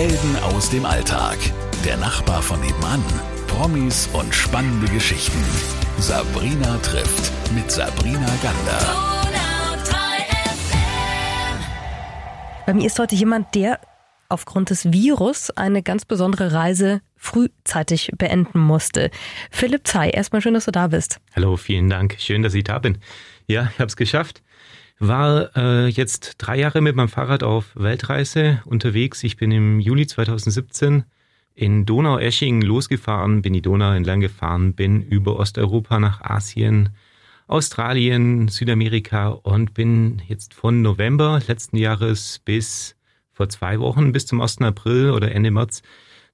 Helden aus dem Alltag. Der Nachbar von nebenan. Promis und spannende Geschichten. Sabrina trifft mit Sabrina Gander. Bei mir ist heute jemand, der aufgrund des Virus eine ganz besondere Reise frühzeitig beenden musste. Philipp Zei, erstmal schön, dass du da bist. Hallo, vielen Dank. Schön, dass ich da bin. Ja, ich habe es geschafft. War äh, jetzt drei Jahre mit meinem Fahrrad auf Weltreise unterwegs. Ich bin im Juli 2017 in Donau-Esching losgefahren, bin die Donau entlang gefahren, bin über Osteuropa nach Asien, Australien, Südamerika und bin jetzt von November letzten Jahres bis vor zwei Wochen, bis zum 1. April oder Ende März,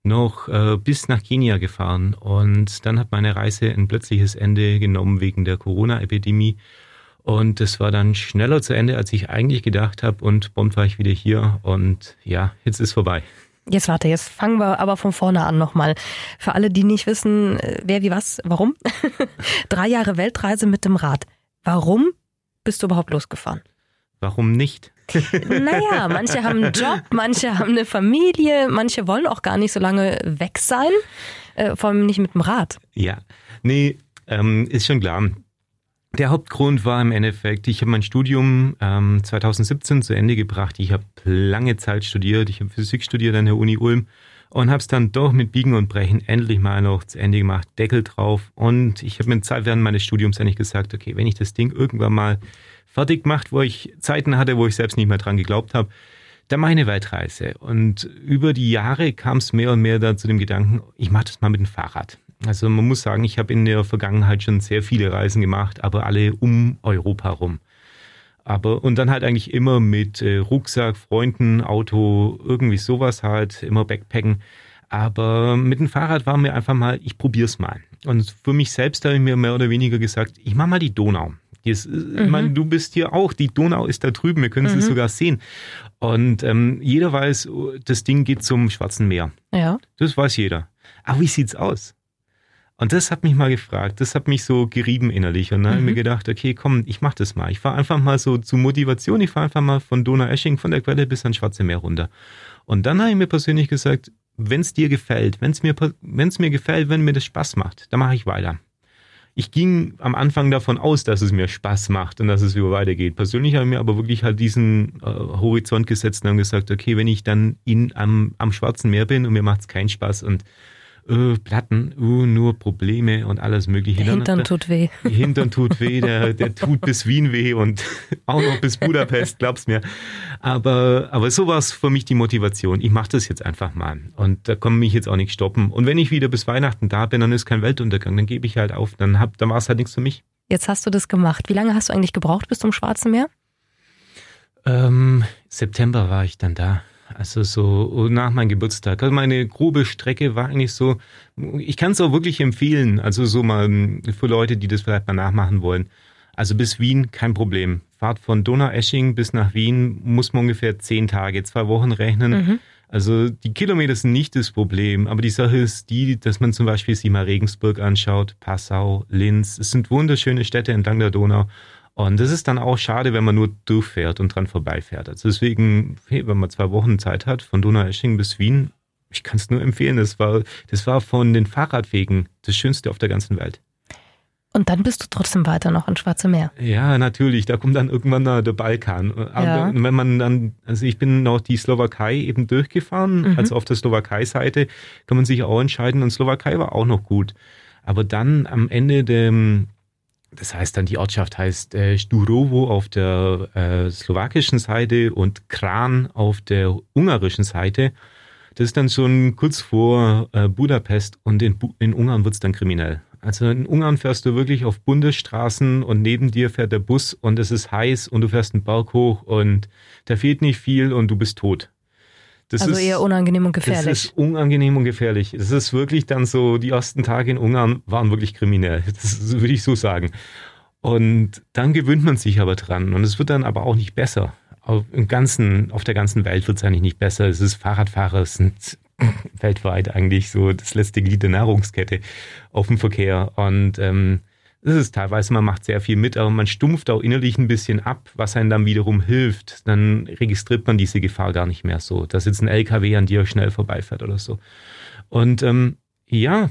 noch äh, bis nach Kenia gefahren. Und dann hat meine Reise ein plötzliches Ende genommen wegen der Corona-Epidemie. Und es war dann schneller zu Ende, als ich eigentlich gedacht habe. Und prompt war ich wieder hier. Und ja, jetzt ist vorbei. Jetzt warte, jetzt fangen wir aber von vorne an nochmal. Für alle, die nicht wissen, äh, wer wie was, warum. Drei Jahre Weltreise mit dem Rad. Warum bist du überhaupt losgefahren? Warum nicht? naja, manche haben einen Job, manche haben eine Familie, manche wollen auch gar nicht so lange weg sein, äh, vor allem nicht mit dem Rad. Ja, nee, ähm, ist schon klar. Der Hauptgrund war im Endeffekt, ich habe mein Studium ähm, 2017 zu Ende gebracht. Ich habe lange Zeit studiert, ich habe Physik studiert an der Uni Ulm und habe es dann doch mit Biegen und Brechen endlich mal noch zu Ende gemacht, Deckel drauf. Und ich habe mir Zeit während meines Studiums eigentlich gesagt, okay, wenn ich das Ding irgendwann mal fertig gemacht, wo ich Zeiten hatte, wo ich selbst nicht mehr dran geglaubt habe, dann mache ich eine Weltreise. Und über die Jahre kam es mehr und mehr da zu dem Gedanken, ich mache das mal mit dem Fahrrad. Also man muss sagen, ich habe in der Vergangenheit schon sehr viele Reisen gemacht, aber alle um Europa rum. Aber und dann halt eigentlich immer mit äh, Rucksack, Freunden, Auto, irgendwie sowas halt, immer Backpacken. Aber mit dem Fahrrad war mir einfach mal, ich probier's mal. Und für mich selbst habe ich mir mehr oder weniger gesagt, ich mache mal die Donau. Ist, mhm. Ich meine, du bist hier auch, die Donau ist da drüben, wir können mhm. es sogar sehen. Und ähm, jeder weiß, das Ding geht zum Schwarzen Meer. Ja. Das weiß jeder. Aber wie sieht's aus? Und das hat mich mal gefragt, das hat mich so gerieben innerlich. Und dann mhm. habe ich mir mhm. gedacht, okay, komm, ich mach das mal. Ich fahre einfach mal so zu Motivation, ich fahre einfach mal von Donau-Esching, von der Quelle bis ans Schwarze Meer runter. Und dann habe ich mir persönlich gesagt, wenn es dir gefällt, wenn es mir, wenn's mir gefällt, wenn mir das Spaß macht, dann mache ich weiter. Ich ging am Anfang davon aus, dass es mir Spaß macht und dass es über weitergeht. Persönlich habe ich mir aber wirklich halt diesen äh, Horizont gesetzt und gesagt, okay, wenn ich dann in, am, am Schwarzen Meer bin und mir macht es keinen Spaß und äh, Platten, uh, nur Probleme und alles Mögliche. Der Hintern tut weh. Die Hintern tut weh, der, der tut bis Wien weh und auch noch bis Budapest, glaub's mir. Aber, aber so war es für mich die Motivation. Ich mache das jetzt einfach mal und da kann mich jetzt auch nicht stoppen. Und wenn ich wieder bis Weihnachten da bin, dann ist kein Weltuntergang, dann gebe ich halt auf, dann, hab, dann war es halt nichts für mich. Jetzt hast du das gemacht. Wie lange hast du eigentlich gebraucht bis zum Schwarzen Meer? Ähm, September war ich dann da. Also so nach meinem Geburtstag. Also meine grobe Strecke war eigentlich so, ich kann es auch wirklich empfehlen, also so mal für Leute, die das vielleicht mal nachmachen wollen. Also bis Wien kein Problem. Fahrt von Donauesching bis nach Wien muss man ungefähr zehn Tage, zwei Wochen rechnen. Mhm. Also die Kilometer sind nicht das Problem, aber die Sache ist die, dass man zum Beispiel sich mal Regensburg anschaut, Passau, Linz. Es sind wunderschöne Städte entlang der Donau. Und das ist dann auch schade, wenn man nur durchfährt und dran vorbeifährt. Also deswegen, wenn man zwei Wochen Zeit hat, von Donaueschingen bis Wien, ich kann es nur empfehlen. Das war, das war von den Fahrradwegen das Schönste auf der ganzen Welt. Und dann bist du trotzdem weiter noch ins Schwarze Meer. Ja, natürlich. Da kommt dann irgendwann der Balkan. Aber ja. wenn man dann, also ich bin noch die Slowakei eben durchgefahren, mhm. also auf der Slowakei-Seite kann man sich auch entscheiden. Und Slowakei war auch noch gut. Aber dann am Ende dem, das heißt dann, die Ortschaft heißt äh, Sturowo auf der äh, slowakischen Seite und Kran auf der ungarischen Seite. Das ist dann schon kurz vor äh, Budapest und in, Bu in Ungarn wird's dann kriminell. Also in Ungarn fährst du wirklich auf Bundesstraßen und neben dir fährt der Bus und es ist heiß und du fährst einen Berg hoch und da fehlt nicht viel und du bist tot. Das also ist, eher unangenehm und gefährlich. Das ist unangenehm und gefährlich. Es ist wirklich dann so, die ersten Tage in Ungarn waren wirklich kriminell. Das würde ich so sagen. Und dann gewöhnt man sich aber dran. Und es wird dann aber auch nicht besser. Auf, im ganzen, auf der ganzen Welt wird es eigentlich nicht besser. Es ist Fahrradfahrer sind weltweit eigentlich so das letzte Glied der Nahrungskette auf dem Verkehr. Und ähm, das ist teilweise, man macht sehr viel mit, aber man stumpft auch innerlich ein bisschen ab, was einem dann wiederum hilft. Dann registriert man diese Gefahr gar nicht mehr so, dass jetzt ein LKW an dir schnell vorbeifährt oder so. Und ähm, ja.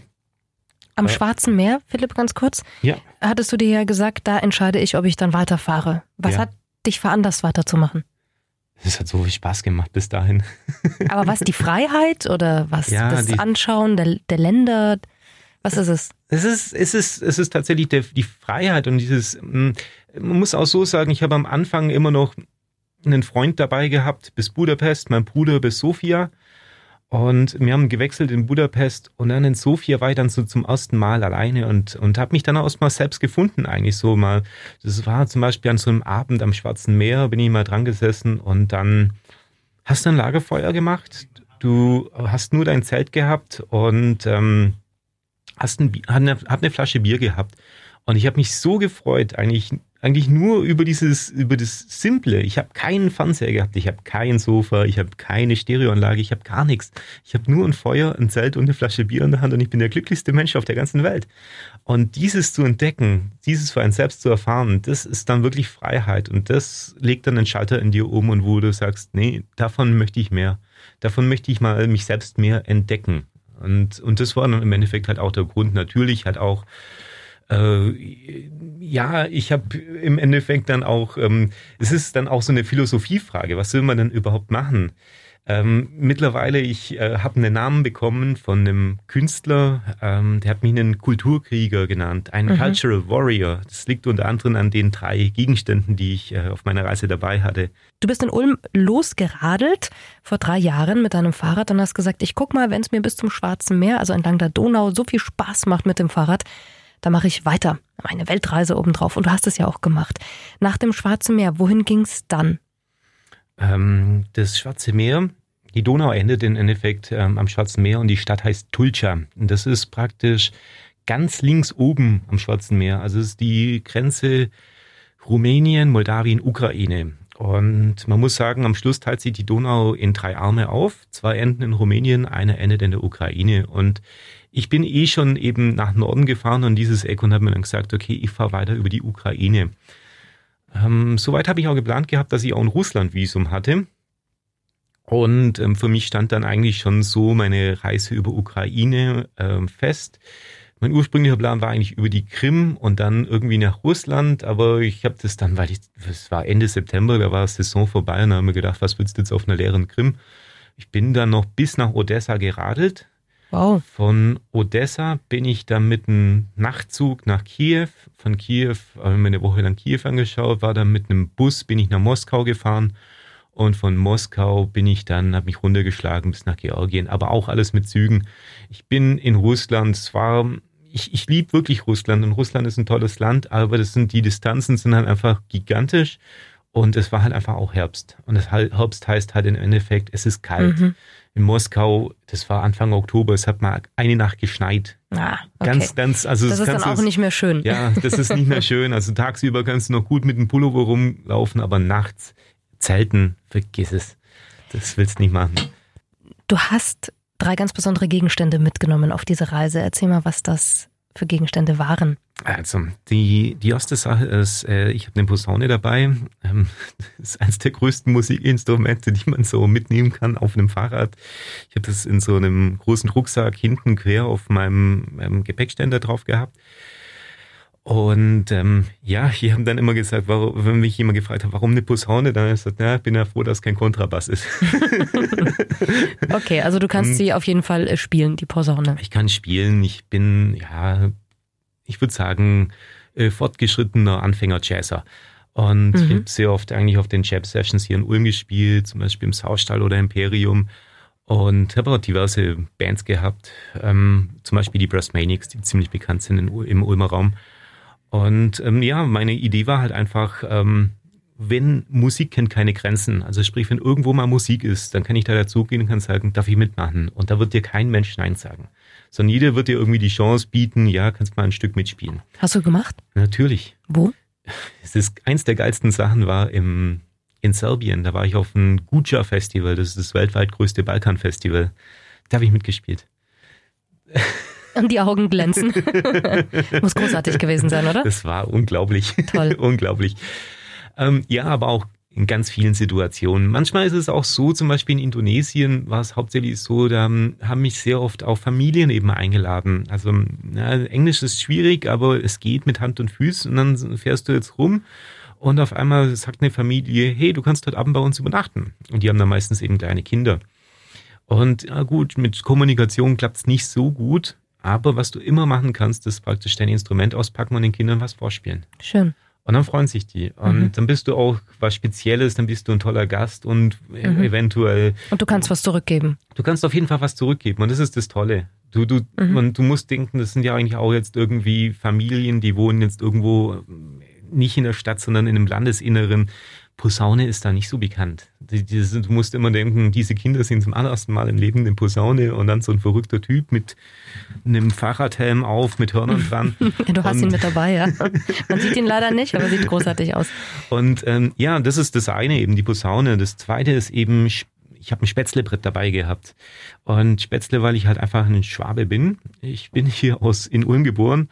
Am äh, Schwarzen Meer, Philipp, ganz kurz. Ja. Hattest du dir ja gesagt, da entscheide ich, ob ich dann weiterfahre. Was ja. hat dich veranlasst, weiterzumachen? Es hat so viel Spaß gemacht bis dahin. Aber was, die Freiheit oder was? Ja, das die, Anschauen der, der Länder? Was ist es? Es ist, es ist, es ist tatsächlich der, die Freiheit und dieses, hm, man muss auch so sagen, ich habe am Anfang immer noch einen Freund dabei gehabt bis Budapest, mein Bruder bis Sofia. Und wir haben gewechselt in Budapest und dann in Sofia war ich dann so zum ersten Mal alleine und, und habe mich dann auch mal selbst gefunden eigentlich so mal. Das war zum Beispiel an so einem Abend am Schwarzen Meer, bin ich mal dran gesessen und dann hast du ein Lagerfeuer gemacht. Du hast nur dein Zelt gehabt und ähm, hast ein, eine, hat eine Flasche Bier gehabt. Und ich habe mich so gefreut, eigentlich eigentlich nur über dieses, über das Simple. Ich habe keinen Fernseher gehabt, ich habe kein Sofa, ich habe keine Stereoanlage, ich habe gar nichts. Ich habe nur ein Feuer, ein Zelt und eine Flasche Bier in der Hand und ich bin der glücklichste Mensch auf der ganzen Welt. Und dieses zu entdecken, dieses für einen selbst zu erfahren, das ist dann wirklich Freiheit und das legt dann einen Schalter in dir um und wo du sagst, nee, davon möchte ich mehr. Davon möchte ich mal mich selbst mehr entdecken. Und, und das war dann im Endeffekt halt auch der Grund. Natürlich halt auch äh, ja, ich habe im Endeffekt dann auch, ähm, es ist dann auch so eine Philosophiefrage, was will man denn überhaupt machen? Ähm, mittlerweile, ich äh, habe einen Namen bekommen von einem Künstler, ähm, der hat mich einen Kulturkrieger genannt, ein mhm. Cultural Warrior. Das liegt unter anderem an den drei Gegenständen, die ich äh, auf meiner Reise dabei hatte. Du bist in Ulm losgeradelt vor drei Jahren mit deinem Fahrrad und hast gesagt, ich guck mal, wenn es mir bis zum Schwarzen Meer, also entlang der Donau, so viel Spaß macht mit dem Fahrrad, da mache ich weiter. Eine Weltreise obendrauf. Und du hast es ja auch gemacht. Nach dem Schwarzen Meer, wohin ging es dann? Ähm, das Schwarze Meer, die Donau endet im Endeffekt ähm, am Schwarzen Meer und die Stadt heißt Tulcha. Und das ist praktisch ganz links oben am Schwarzen Meer. Also es ist die Grenze Rumänien, Moldawien, Ukraine. Und man muss sagen, am Schluss teilt sich die Donau in drei Arme auf. Zwei enden in Rumänien, eine endet in der Ukraine. Und ich bin eh schon eben nach Norden gefahren und dieses Eck und habe mir dann gesagt, okay, ich fahre weiter über die Ukraine. Ähm, soweit habe ich auch geplant gehabt, dass ich auch ein Russland-Visum hatte. Und ähm, für mich stand dann eigentlich schon so meine Reise über Ukraine ähm, fest. Mein ursprünglicher Plan war eigentlich über die Krim und dann irgendwie nach Russland, aber ich habe das dann, weil ich, es war Ende September, da war Saison vorbei und da haben wir gedacht, was willst du jetzt auf einer leeren Krim? Ich bin dann noch bis nach Odessa geradelt, Wow. Von Odessa bin ich dann mit einem Nachtzug nach Kiew. Von Kiew habe ich mir eine Woche lang Kiew angeschaut, war dann mit einem Bus, bin ich nach Moskau gefahren. Und von Moskau bin ich dann, habe mich runtergeschlagen bis nach Georgien, aber auch alles mit Zügen. Ich bin in Russland, zwar, ich, ich liebe wirklich Russland und Russland ist ein tolles Land, aber das sind, die Distanzen sind halt einfach gigantisch. Und es war halt einfach auch Herbst. Und das Herbst heißt halt im Endeffekt, es ist kalt. Mhm in Moskau, das war Anfang Oktober, es hat mal eine Nacht geschneit. Ah, okay. Ganz, ganz, also das, das ist dann auch nicht mehr schön. Ja, das ist nicht mehr schön. Also tagsüber kannst du noch gut mit dem Pullover rumlaufen, aber nachts Zelten, vergiss es. Das willst du nicht machen. Du hast drei ganz besondere Gegenstände mitgenommen auf diese Reise. Erzähl mal, was das für Gegenstände waren? Also, die, die erste Sache ist, äh, ich habe eine Posaune dabei. Ähm, das ist eines der größten Musikinstrumente, die man so mitnehmen kann auf einem Fahrrad. Ich habe das in so einem großen Rucksack hinten quer auf meinem, meinem Gepäckständer drauf gehabt. Und ähm, ja, die haben dann immer gesagt, warum, wenn mich jemand gefragt hat, warum eine Posaune, dann habe ich gesagt, ja, ich bin ja froh, dass kein Kontrabass ist. okay, also du kannst und, sie auf jeden Fall äh, spielen, die Posaune. Ich kann spielen, ich bin, ja, ich würde sagen, äh, fortgeschrittener Anfänger-Jazzer. Und mhm. ich habe sehr oft eigentlich auf den Jab-Sessions hier in Ulm gespielt, zum Beispiel im Saustall oder Imperium. Und habe auch diverse Bands gehabt, ähm, zum Beispiel die Brassmanics, die ziemlich bekannt sind in, im Ulmer Raum. Und ähm, ja, meine Idee war halt einfach, ähm, wenn Musik kennt keine Grenzen, also sprich, wenn irgendwo mal Musik ist, dann kann ich da dazugehen und kann sagen, darf ich mitmachen? Und da wird dir kein Mensch Nein sagen. Sondern jeder wird dir irgendwie die Chance bieten, ja, kannst mal ein Stück mitspielen. Hast du gemacht? Natürlich. Wo? Es ist eins der geilsten Sachen war im, in Serbien. Da war ich auf einem Guja Festival, das ist das weltweit größte Balkan-Festival. Da habe ich mitgespielt. Und die Augen glänzen. Muss großartig gewesen sein, oder? Das war unglaublich. Toll. unglaublich. Ähm, ja, aber auch in ganz vielen Situationen. Manchmal ist es auch so, zum Beispiel in Indonesien war es hauptsächlich so, da haben mich sehr oft auch Familien eben eingeladen. Also ja, Englisch ist schwierig, aber es geht mit Hand und Füßen und dann fährst du jetzt rum und auf einmal sagt eine Familie, hey, du kannst heute Abend bei uns übernachten. Und die haben dann meistens eben kleine Kinder. Und ja gut, mit Kommunikation klappt es nicht so gut, aber was du immer machen kannst, ist praktisch dein Instrument auspacken und den Kindern was vorspielen. Schön. Und dann freuen sich die. Und mhm. dann bist du auch was Spezielles, dann bist du ein toller Gast und mhm. eventuell. Und du kannst was zurückgeben. Du kannst auf jeden Fall was zurückgeben. Und das ist das Tolle. Du, du, mhm. und du musst denken, das sind ja eigentlich auch jetzt irgendwie Familien, die wohnen jetzt irgendwo nicht in der Stadt, sondern in einem Landesinneren. Posaune ist da nicht so bekannt. Du musst immer denken, diese Kinder sind zum allerersten Mal im Leben eine Posaune und dann so ein verrückter Typ mit einem Fahrradhelm auf, mit Hörnern dran. du hast und, ihn mit dabei, ja. Man sieht ihn leider nicht, aber sieht großartig aus. Und ähm, ja, das ist das eine eben, die Posaune. Das zweite ist eben, ich habe ein Spätzlebrett dabei gehabt. Und Spätzle, weil ich halt einfach ein Schwabe bin. Ich bin hier aus in Ulm geboren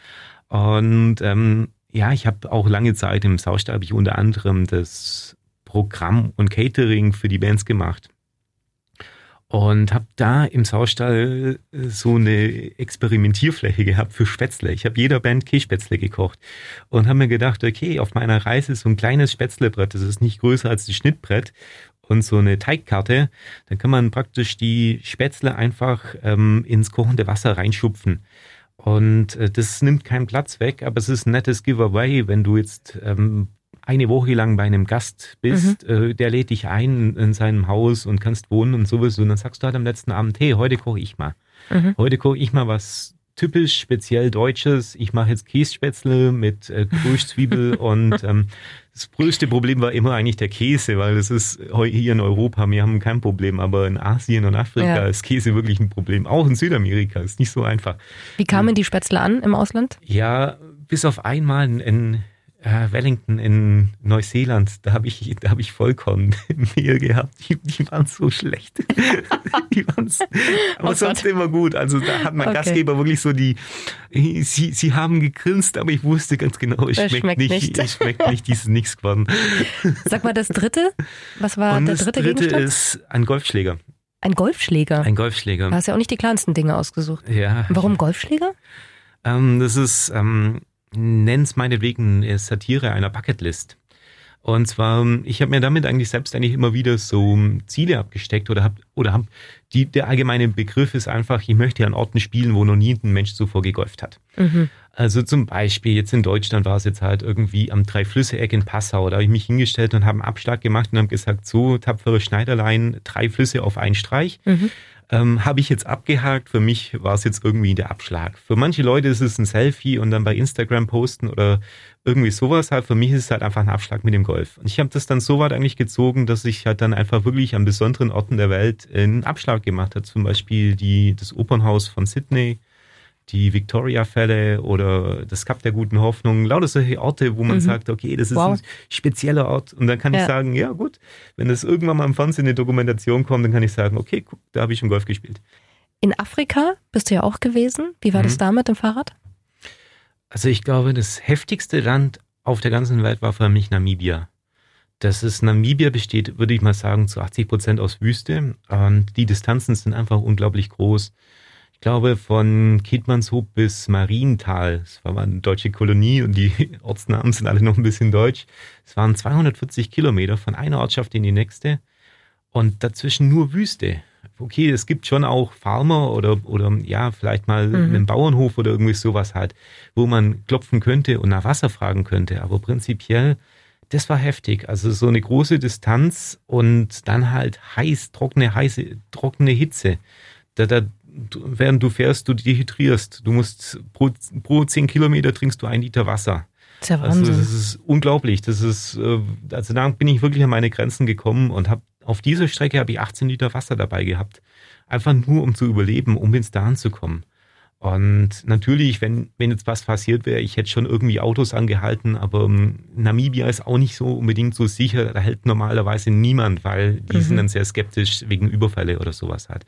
und ähm, ja, ich habe auch lange Zeit im Saustall habe ich unter anderem das Programm und Catering für die Bands gemacht. Und habe da im Saustall so eine Experimentierfläche gehabt für Spätzle. Ich habe jeder Band Kässpätzle gekocht und habe mir gedacht, okay, auf meiner Reise so ein kleines Spätzlebrett, das ist nicht größer als das Schnittbrett und so eine Teigkarte, dann kann man praktisch die Spätzle einfach ähm, ins kochende Wasser reinschupfen. Und äh, das nimmt keinen Platz weg, aber es ist ein nettes Giveaway, wenn du jetzt ähm, eine Woche lang bei einem Gast bist, mhm. äh, der lädt dich ein in seinem Haus und kannst wohnen und sowas. Und dann sagst du halt am letzten Abend, hey, heute koche ich mal. Mhm. Heute koche ich mal was typisch speziell Deutsches. Ich mache jetzt Kässpätzle mit äh, Grüßzwiebel und ähm, das größte Problem war immer eigentlich der Käse, weil das ist hier in Europa, wir haben kein Problem, aber in Asien und Afrika ja. ist Käse wirklich ein Problem. Auch in Südamerika ist nicht so einfach. Wie kamen die Spätzle an im Ausland? Ja, bis auf einmal ein äh, Wellington in Neuseeland, da habe ich, da habe ich Vollkornmehl gehabt. Die, die waren so schlecht. die waren aber oh sonst Gott. immer gut. Also da hat mein okay. Gastgeber wirklich so die, sie, sie haben gegrinst, aber ich wusste ganz genau, es schmeckt, schmeckt, nicht, nicht. es schmeckt nicht, dieses nichts geworden. Sag mal, das dritte? Was war Und der dritte Das dritte Gegenstand? ist ein Golfschläger. Ein Golfschläger? Ein Golfschläger. Du hast ja auch nicht die kleinsten Dinge ausgesucht. Ja. Warum Golfschläger? Ähm, das ist, ähm, nenn's meinetwegen äh, Satire einer Bucketlist. Und zwar, ich habe mir damit eigentlich selbst eigentlich immer wieder so Ziele abgesteckt oder hab, oder hab, die, der allgemeine Begriff ist einfach, ich möchte an Orten spielen, wo noch nie ein Mensch zuvor gegolft hat. Mhm. Also zum Beispiel jetzt in Deutschland war es jetzt halt irgendwie am Drei-Flüsse-Eck in Passau. Da habe ich mich hingestellt und habe einen Abschlag gemacht und habe gesagt, so tapfere Schneiderlein, drei Flüsse auf einen Streich. Mhm ähm, habe ich jetzt abgehakt. Für mich war es jetzt irgendwie der Abschlag. Für manche Leute ist es ein Selfie und dann bei Instagram posten oder irgendwie sowas halt. Für mich ist es halt einfach ein Abschlag mit dem Golf. Und ich habe das dann so weit eigentlich gezogen, dass ich halt dann einfach wirklich an besonderen Orten der Welt einen Abschlag gemacht habe. Zum Beispiel die, das Opernhaus von Sydney die Victoria-Fälle oder das Kap der guten Hoffnung, lauter solche Orte, wo man mhm. sagt, okay, das ist wow. ein spezieller Ort. Und dann kann ja. ich sagen, ja gut, wenn das irgendwann mal im Fernsehen eine Dokumentation kommt, dann kann ich sagen, okay, guck, da habe ich schon Golf gespielt. In Afrika bist du ja auch gewesen. Wie war mhm. das da mit dem Fahrrad? Also ich glaube, das heftigste Land auf der ganzen Welt war für mich Namibia. Das ist, Namibia besteht, würde ich mal sagen, zu 80 Prozent aus Wüste. Und die Distanzen sind einfach unglaublich groß glaube, von Kiedmannshoop bis Marienthal, es war mal eine deutsche Kolonie und die Ortsnamen sind alle noch ein bisschen deutsch. Es waren 240 Kilometer von einer Ortschaft in die nächste und dazwischen nur Wüste. Okay, es gibt schon auch Farmer oder, oder ja, vielleicht mal mhm. einen Bauernhof oder irgendwie sowas halt, wo man klopfen könnte und nach Wasser fragen könnte. Aber prinzipiell, das war heftig. Also so eine große Distanz und dann halt heiß, trockene, heiße, trockene Hitze. Da, da, während du fährst, du dehydrierst. Du musst pro, pro 10 Kilometer trinkst du ein Liter Wasser. Das ist ja Wahnsinn. Also das ist unglaublich. Das ist, äh, also da bin ich wirklich an meine Grenzen gekommen und habe auf dieser Strecke habe ich 18 Liter Wasser dabei gehabt. Einfach nur, um zu überleben, um ins Da zu kommen. Und natürlich, wenn, wenn jetzt was passiert wäre, ich hätte schon irgendwie Autos angehalten, aber um, Namibia ist auch nicht so unbedingt so sicher. Da hält normalerweise niemand, weil die mhm. sind dann sehr skeptisch wegen Überfälle oder sowas halt.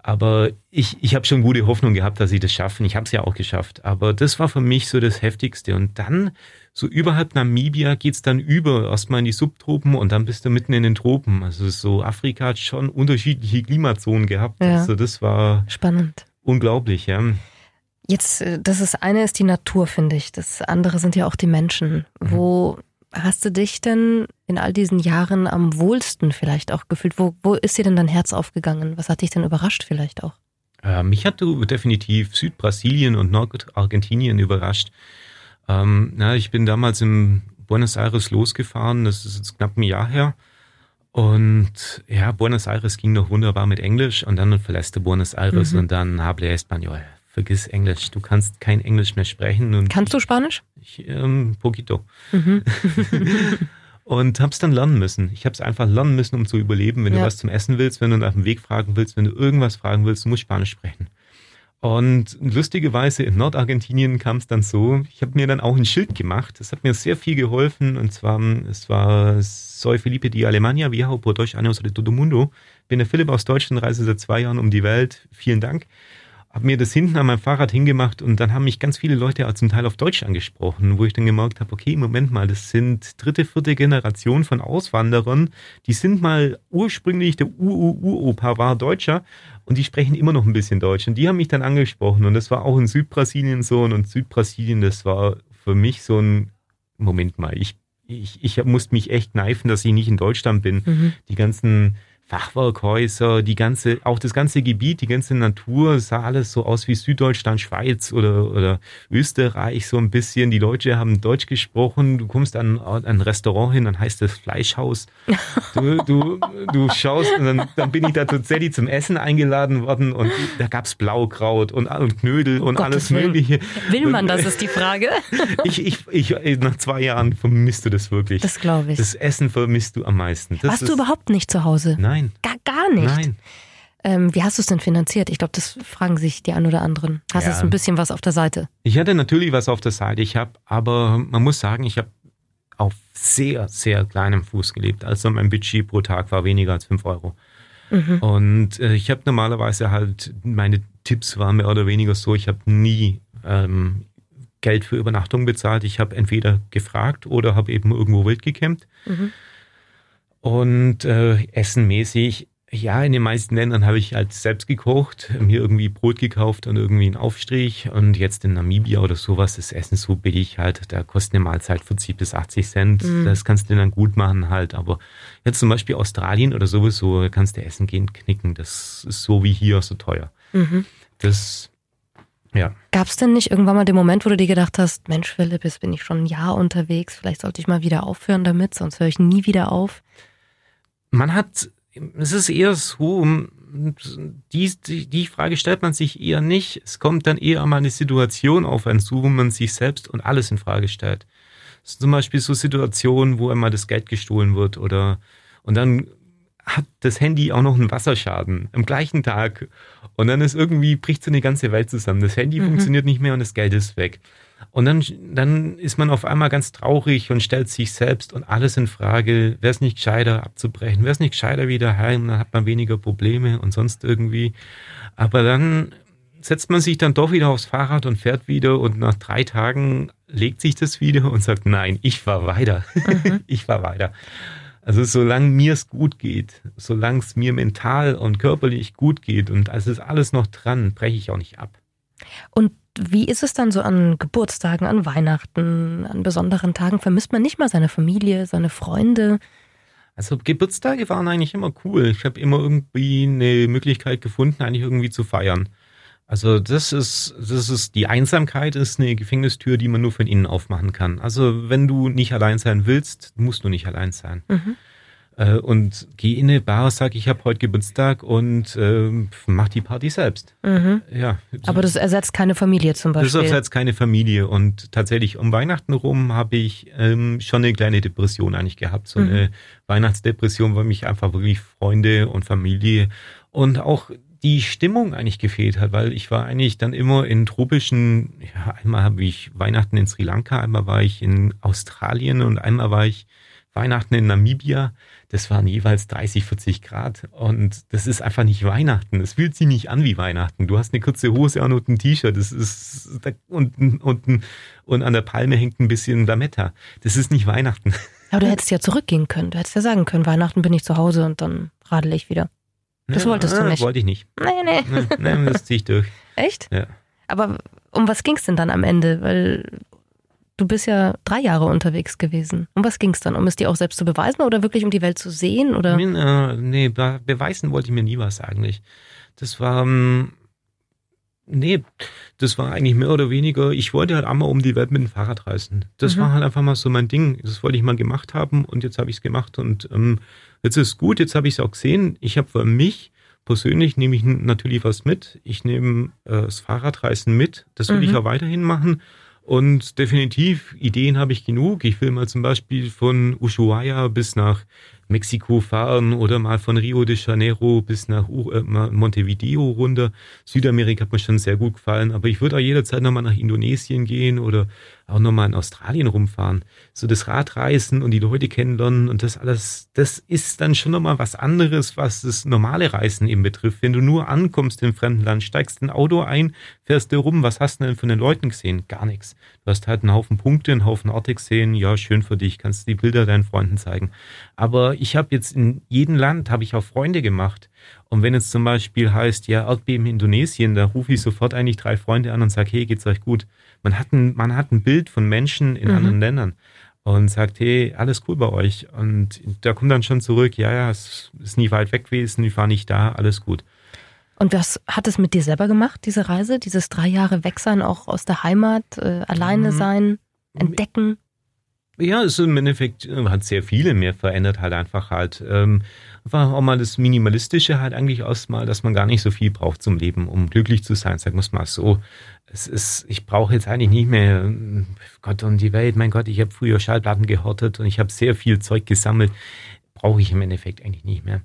Aber ich, ich habe schon gute Hoffnung gehabt, dass sie das schaffen. Ich habe es ja auch geschafft. Aber das war für mich so das Heftigste. Und dann, so überhalb Namibia, geht's dann über, erstmal in die Subtropen und dann bist du mitten in den Tropen. Also so Afrika hat schon unterschiedliche Klimazonen gehabt. Ja. Also das war Spannend. unglaublich, ja. Jetzt, äh, das ist eine ist die Natur, finde ich. Das andere sind ja auch die Menschen. Mhm. Wo hast du dich denn in all diesen Jahren am wohlsten vielleicht auch gefühlt? Wo, wo ist dir denn dein Herz aufgegangen? Was hat dich denn überrascht vielleicht auch? Äh, mich hat definitiv Südbrasilien und Nordargentinien überrascht. Ähm, na, ich bin damals in Buenos Aires losgefahren, das ist jetzt knapp ein Jahr her. Und ja, Buenos Aires ging noch wunderbar mit Englisch und dann verlässt du Buenos Aires Mhm. und dann hable español. Vergiss Englisch, du kannst kein Englisch mehr sprechen. Kannst du Spanisch? Ich, ähm, poquito. Mhm. Und hab's dann lernen müssen. Ich hab's einfach lernen müssen, um zu überleben. Wenn Ja. du was zum Essen willst, wenn du nach dem Weg fragen willst, wenn du irgendwas fragen willst, du musst Spanisch sprechen. Und lustigerweise in Nordargentinien kam es dann so, ich habe mir dann auch ein Schild gemacht. Das hat mir sehr viel geholfen. Und zwar, es war Soy Felipe de Alemania, viajo por dos años de todo mundo. Bin der Philipp aus Deutschland, reise seit zwei Jahren um die Welt. Vielen Dank. Hab mir das hinten an meinem Fahrrad hingemacht und dann haben mich ganz viele Leute zum Teil auf Deutsch angesprochen, wo ich dann gemerkt habe, okay, Moment mal, das sind dritte, vierte Generation von Auswanderern, die sind mal ursprünglich, der Ur-Ur-Uropa war Deutscher und die sprechen immer noch ein bisschen Deutsch und die haben mich dann angesprochen und das war auch in Südbrasilien so und Südbrasilien, das war für mich so ein, Moment mal, ich, ich, ich musste mich echt kneifen, dass ich nicht in Deutschland bin. Mhm. Die ganzen Fachwerkhäuser, die ganze, auch das ganze Gebiet, die ganze Natur sah alles so aus wie Süddeutschland, Schweiz oder, oder Österreich so ein bisschen. Die Leute haben Deutsch gesprochen. Du kommst an, an ein Restaurant hin, dann heißt es Fleischhaus. Du, du, du schaust und dann, dann bin ich da tatsächlich zum Essen eingeladen worden und da gab's Blaukraut und, und Knödel und Gottes alles Willen. Mögliche. Will man das, ist die Frage. Ich, ich, ich, nach zwei Jahren vermisst du das wirklich. Das glaube ich. Das Essen vermisst du am meisten. Das Warst ist, du überhaupt nicht zu Hause? Nein. Gar, gar nicht. Nein. Ähm, wie hast du es denn finanziert? Ich glaube, das fragen sich die ein oder anderen. Hast du Ja. ein bisschen was auf der Seite? Ich hatte natürlich was auf der Seite. Ich habe, aber man muss sagen, ich habe auf sehr, sehr kleinem Fuß gelebt. Also mein Budget pro Tag war weniger als 5 Euro. Mhm. Und äh, ich habe normalerweise halt, meine Tipps waren mehr oder weniger so, ich habe nie ähm, Geld für Übernachtung bezahlt. Ich habe entweder gefragt oder habe eben irgendwo wild gecampt. Mhm. Und äh, essenmäßig, ja, in den meisten Ländern habe ich halt selbst gekocht, mir irgendwie Brot gekauft und irgendwie einen Aufstrich. Und jetzt in Namibia oder sowas ist Essen so billig halt, da kostet eine Mahlzeit 40 bis 80 Cent. Mhm. Das kannst du dann gut machen halt. Aber jetzt zum Beispiel Australien oder sowieso, kannst du Essen gehen knicken. Das ist so wie hier so teuer. Mhm. Das, ja. Gab es denn nicht irgendwann mal den Moment, wo du dir gedacht hast, Mensch, Philipp, jetzt bin ich schon ein Jahr unterwegs, vielleicht sollte ich mal wieder aufhören damit, sonst höre ich nie wieder auf? man hat, es ist eher so, die, die, die Frage stellt man sich eher nicht. Es kommt dann eher mal eine Situation auf einen zu, wo man sich selbst und alles in Frage stellt. Zum Beispiel so Situationen, wo einmal das Geld gestohlen wird oder, und dann hat das Handy auch noch einen Wasserschaden am gleichen Tag. Und dann ist irgendwie, bricht so eine ganze Welt zusammen. Das Handy Mhm. funktioniert nicht mehr und das Geld ist weg. Und dann, dann ist man auf einmal ganz traurig und stellt sich selbst und alles in Frage. Wäre es nicht gescheiter abzubrechen? Wäre es nicht gescheiter wieder heim? Dann hat man weniger Probleme und sonst irgendwie. Aber dann setzt man sich dann doch wieder aufs Fahrrad und fährt wieder und nach drei Tagen legt sich das wieder und sagt, nein, ich fahr weiter. ich fahr weiter. Also solange mir es gut geht, solange es mir mental und körperlich gut geht und es ist alles noch dran, breche ich auch nicht ab. Und wie ist es dann so an Geburtstagen, an Weihnachten, an besonderen Tagen? Vermisst man nicht mal seine Familie, seine Freunde? Also Geburtstage waren eigentlich immer cool. Ich habe immer irgendwie eine Möglichkeit gefunden, eigentlich irgendwie zu feiern. Also das ist, das ist, die Einsamkeit ist eine Gefängnistür, die man nur von innen aufmachen kann. Also wenn du nicht allein sein willst, musst du nicht allein sein. Mhm. Äh, und geh in eine Bar, sag, ich habe heute Geburtstag und ähm, mach die Party selbst. Mhm. Ja. Aber das ersetzt keine Familie zum Das Beispiel. jetzt keine Familie und tatsächlich um Weihnachten rum habe ich ähm, schon eine kleine Depression eigentlich gehabt, so Mhm. eine Weihnachtsdepression, weil mich einfach wirklich Freunde und Familie und auch die Stimmung eigentlich gefehlt hat, weil ich war eigentlich dann immer in tropischen, ja, einmal habe ich Weihnachten in Sri Lanka, einmal war ich in Australien und einmal war ich Weihnachten in Namibia. das waren jeweils 30, 40 Grad. Und das ist einfach nicht Weihnachten. Es fühlt sich nicht an wie Weihnachten. Du hast eine kurze Hose an und ein T-Shirt. Das ist, und, und, und an der Palme hängt ein bisschen Lametta. Das ist nicht Weihnachten. Aber du hättest ja zurückgehen können. Du hättest ja sagen können, Weihnachten bin ich zu Hause und dann radel ich wieder. Das ja, wolltest du nicht. Wollte ich nicht. Nee, nee. Nee, nee das ziehe ich durch. Echt? Ja. Aber um was ging es denn dann am Ende? Weil du bist ja drei Jahre unterwegs gewesen. Um was ging es dann? Um es dir auch selbst zu beweisen oder wirklich um die Welt zu sehen? Oder? Äh, nee, beweisen wollte ich mir nie was eigentlich. Das war, ähm, nee, das war eigentlich mehr oder weniger, ich wollte halt einmal um die Welt mit dem Fahrrad reisen. Das mhm. war halt einfach mal so mein Ding. Das wollte ich mal gemacht haben und jetzt habe ich es gemacht und ähm, jetzt ist gut, jetzt habe ich es auch gesehen. Ich habe für mich persönlich nehme ich natürlich was mit. Ich nehme äh, das Fahrradreisen mit. Das will mhm. ich auch weiterhin machen. Und definitiv, Ideen habe ich genug. Ich will mal zum Beispiel von Ushuaia bis nach Mexiko fahren oder mal von Rio de Janeiro bis nach äh, Montevideo runter. Südamerika hat mir schon sehr gut gefallen, aber ich würde auch jederzeit nochmal nach Indonesien gehen oder auch nochmal in Australien rumfahren. So das Radreisen und die Leute kennenlernen und das alles, das ist dann schon nochmal was anderes, was das normale Reisen eben betrifft. Wenn du nur ankommst im fremden Land, steigst ein Auto ein, fährst du rum, was hast du denn von den Leuten gesehen? Gar nichts. Du hast halt einen Haufen Punkte, einen Haufen Orte gesehen, ja, schön für dich, kannst die Bilder deinen Freunden zeigen. Aber ich habe jetzt in jedem Land, habe ich auch Freunde gemacht. Und wenn es zum Beispiel heißt, ja, Erdbeben in Indonesien, da rufe ich sofort eigentlich drei Freunde an und sage, hey, geht's euch gut? Man hat ein, man hat ein Bild von Menschen in mhm. anderen Ländern und sagt, hey, alles cool bei euch. Und da kommt dann schon zurück, ja, ja, es ist nie weit weg gewesen, ich war nicht da, alles gut. Und was hat es mit dir selber gemacht, diese Reise, dieses drei Jahre Wegsein, auch aus der Heimat, äh, alleine mhm. sein, entdecken? Ja, es ist im Endeffekt äh, hat sehr viele mehr verändert, halt einfach halt. Ähm, war auch mal das Minimalistische halt eigentlich aus dass man gar nicht so viel braucht zum Leben, um glücklich zu sein, sagen wir mal so. Es ist, ich brauche jetzt eigentlich nicht mehr Gott und die Welt, mein Gott, ich habe früher Schallplatten gehortet und ich habe sehr viel Zeug gesammelt. Brauche ich im Endeffekt eigentlich nicht mehr.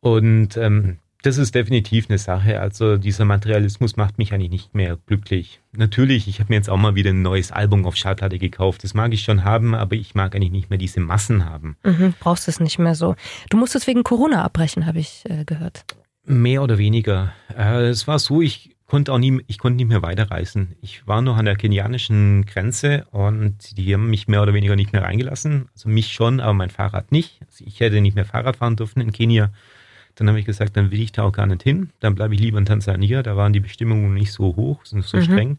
Und ähm, das ist definitiv eine Sache. Also dieser Materialismus macht mich eigentlich nicht mehr glücklich. Natürlich, ich habe mir jetzt auch mal wieder ein neues Album auf Schallplatte gekauft. Das mag ich schon haben, aber ich mag eigentlich nicht mehr diese Massen haben. Mhm, brauchst es nicht mehr so. Du musstest wegen Corona abbrechen, habe ich äh, gehört. Mehr oder weniger. Äh, es war so, ich konnte auch nie, ich konnte nicht mehr weiterreisen. Ich war noch an der kenianischen Grenze und die haben mich mehr oder weniger nicht mehr reingelassen. Also mich schon, aber mein Fahrrad nicht. Also ich hätte nicht mehr Fahrrad fahren dürfen in Kenia. Dann habe ich gesagt, dann will ich da auch gar nicht hin. Dann bleibe ich lieber in Tansania. Da waren die Bestimmungen nicht so hoch, sind so mhm. streng.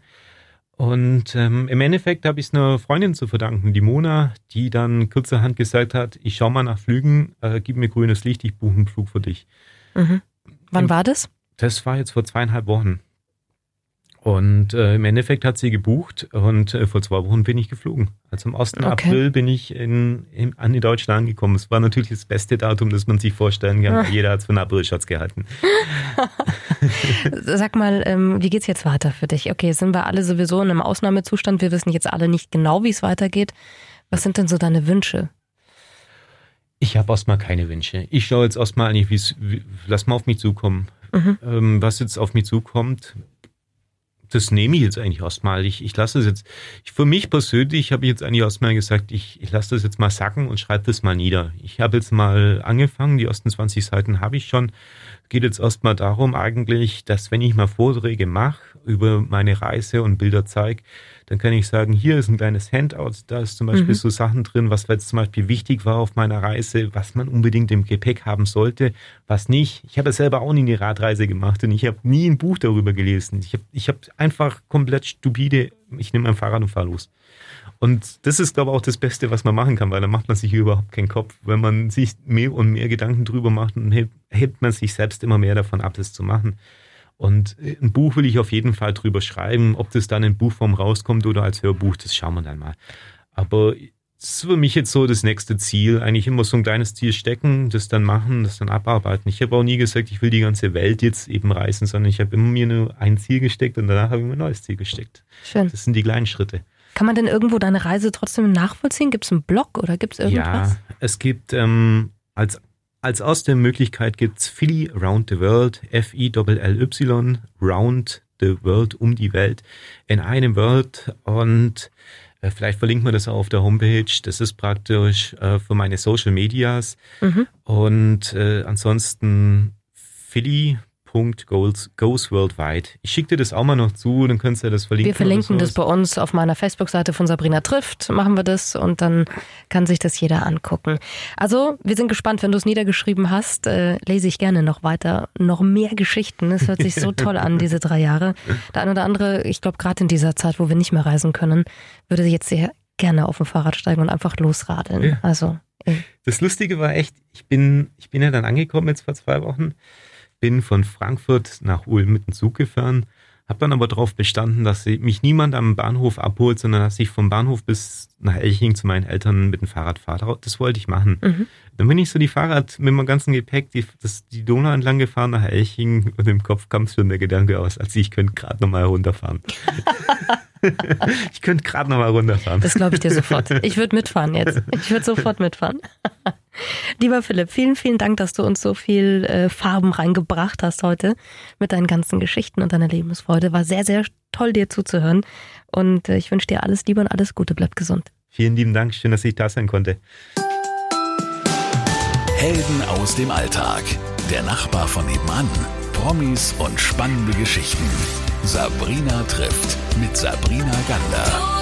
Und ähm, im Endeffekt habe ich es einer Freundin zu verdanken, die Mona, die dann kurzerhand gesagt hat, ich schaue mal nach Flügen, äh, gib mir grünes Licht, ich buche einen Flug für dich. Mhm. Wann war das? Das war jetzt vor zweieinhalb Wochen. Und äh, im Endeffekt hat sie gebucht und äh, vor zwei Wochen bin ich geflogen. Also am 1. Okay. April bin ich in, in, an die Deutschland angekommen. Es war natürlich das beste Datum, das man sich vorstellen kann. Jeder hat es für einen Aprilschatz gehalten. Sag mal, ähm, wie geht's jetzt weiter für dich? Okay, sind wir alle sowieso in einem Ausnahmezustand. Wir wissen jetzt alle nicht genau, wie es weitergeht. Was sind denn so deine Wünsche? Ich habe erstmal keine Wünsche. Ich schaue jetzt erstmal eigentlich, wie, lass mal auf mich zukommen. Mhm. Ähm, was jetzt auf mich zukommt, das nehme ich jetzt eigentlich erstmal. Ich, ich lasse es jetzt, ich, für mich persönlich habe ich jetzt eigentlich erstmal gesagt, ich, ich lasse das jetzt mal sacken und schreibe das mal nieder. Ich habe jetzt mal angefangen, die ersten 20 Seiten habe ich schon. Geht jetzt erstmal darum eigentlich, dass wenn ich mal Vorträge mache über meine Reise und Bilder zeige, dann kann ich sagen, hier ist ein kleines Handout, da ist zum Beispiel mhm. so Sachen drin, was jetzt zum Beispiel wichtig war auf meiner Reise, was man unbedingt im Gepäck haben sollte, was nicht. Ich habe selber auch nie eine Radreise gemacht und ich habe nie ein Buch darüber gelesen. Ich habe ich hab einfach komplett stupide, ich nehme mein Fahrrad und fahre los. Und das ist, glaube ich, auch das Beste, was man machen kann, weil da macht man sich überhaupt keinen Kopf. Wenn man sich mehr und mehr Gedanken drüber macht, dann hält man sich selbst immer mehr davon ab, das zu machen. Und ein Buch will ich auf jeden Fall drüber schreiben. Ob das dann in Buchform rauskommt oder als Hörbuch, das schauen wir dann mal. Aber das ist für mich jetzt so das nächste Ziel. Eigentlich immer so ein kleines Ziel stecken, das dann machen, das dann abarbeiten. Ich habe auch nie gesagt, ich will die ganze Welt jetzt eben reisen, sondern ich habe immer mir nur ein Ziel gesteckt und danach habe ich mir ein neues Ziel gesteckt. Schön. Das sind die kleinen Schritte. Kann man denn irgendwo deine Reise trotzdem nachvollziehen? Gibt es einen Blog oder gibt es irgendwas? Ja, es gibt ähm, als als erste Möglichkeit gibt's Philly Round the World, F-I-L-L-Y, Round the World, um die Welt, in einem Word. Und Äh, vielleicht verlinkt man das auch auf der Homepage. Das ist praktisch äh, für meine Social Medias. Mhm. Und äh, ansonsten Philly Goes, goes Worldwide. Ich schicke dir das auch mal noch zu, dann könntest du das verlinken. Wir verlinken das bei uns auf meiner Facebook-Seite von Sabrina trifft, machen wir das und dann kann sich das jeder angucken. Also, wir sind gespannt, wenn du es niedergeschrieben hast, äh, lese ich gerne noch weiter, noch mehr Geschichten. Es hört sich so toll an, diese drei Jahre. Der eine oder andere, ich glaube, gerade in dieser Zeit, wo wir nicht mehr reisen können, würde jetzt sehr gerne auf dem Fahrrad steigen und einfach losradeln. Ja. Also. Äh. Das Lustige war echt, ich bin, ich bin ja dann angekommen jetzt vor zwei Wochen bin von Frankfurt nach Ulm mit dem Zug gefahren, habe dann aber darauf bestanden, dass mich niemand am Bahnhof abholt, sondern dass ich vom Bahnhof bis nach Elching zu meinen Eltern mit dem Fahrrad fahre. Das wollte ich machen. Mhm. Dann bin ich so die Fahrrad mit meinem ganzen Gepäck die, das, die Donau entlang gefahren nach Elching und im Kopf kam schon der Gedanke aus, als ich könnte gerade nochmal runterfahren. ich könnte gerade nochmal runterfahren. Das glaube ich dir sofort. Ich würde mitfahren jetzt. Ich würde sofort mitfahren. Lieber Philipp, vielen, vielen Dank, dass du uns so viel äh, Farben reingebracht hast heute mit deinen ganzen Geschichten und deiner Lebensfreude. War sehr, sehr toll, dir zuzuhören. Und äh, ich wünsche dir alles Liebe und alles Gute. Bleib gesund. Vielen lieben Dank. Schön, dass ich da sein konnte. Helden aus dem Alltag. Der Nachbar von nebenan. Promis und spannende Geschichten. Sabrina trifft mit Sabrina Gander.